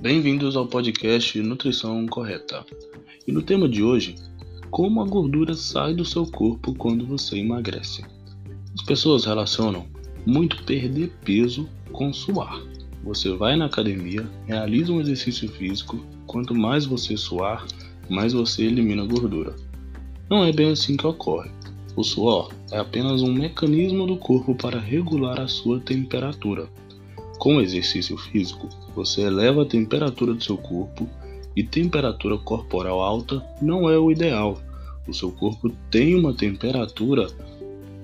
Bem-vindos ao podcast Nutrição Correta. E no tema de hoje, como a gordura sai do seu corpo quando você emagrece. As pessoas relacionam muito perder peso com suar. Você vai na academia, realiza um exercício físico, quanto mais você suar, mais você elimina gordura. Não é bem assim que ocorre. O suor é apenas um mecanismo do corpo para regular a sua temperatura. Com o exercício físico, você eleva a temperatura do seu corpo e temperatura corporal alta não é o ideal. O seu corpo tem uma temperatura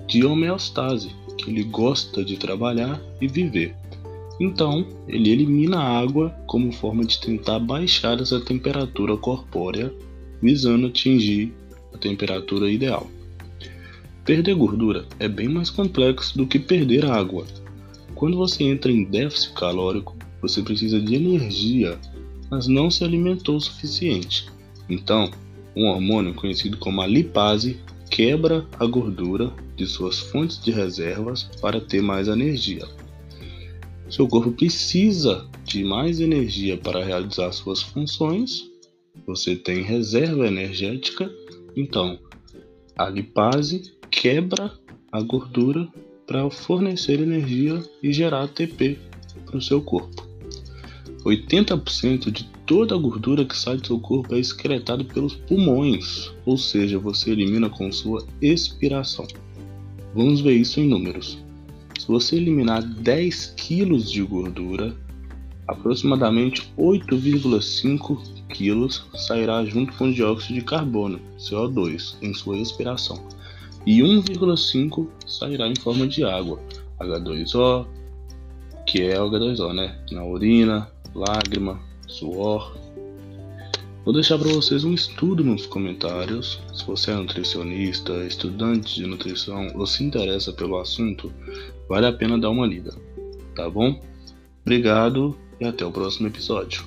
de homeostase, que ele gosta de trabalhar e viver. Então, ele elimina a água como forma de tentar baixar essa temperatura corpórea, visando atingir a temperatura ideal. Perder gordura é bem mais complexo do que perder água. Quando você entra em déficit calórico, você precisa de energia, mas não se alimentou o suficiente. Então, um hormônio conhecido como a lipase quebra a gordura de suas fontes de reservas para ter mais energia. Seu corpo precisa de mais energia para realizar suas funções. Você tem reserva energética, então a lipase quebra a gordura para fornecer energia e gerar ATP para o seu corpo. 80% de toda a gordura que sai do seu corpo é excretada pelos pulmões, ou seja, você elimina com sua expiração. Vamos ver isso em números. Se você eliminar 10 kg de gordura, aproximadamente 8,5 kg sairá junto com dióxido de carbono, CO2, em sua expiração, e 1,5 sairá em forma de água, H2O, que é o H2O, né? Na urina, lágrima, suor. Vou deixar para vocês um estudo nos comentários. Se você é nutricionista, estudante de nutrição ou se interessa pelo assunto, vale a pena dar uma lida, tá bom? Obrigado e até o próximo episódio.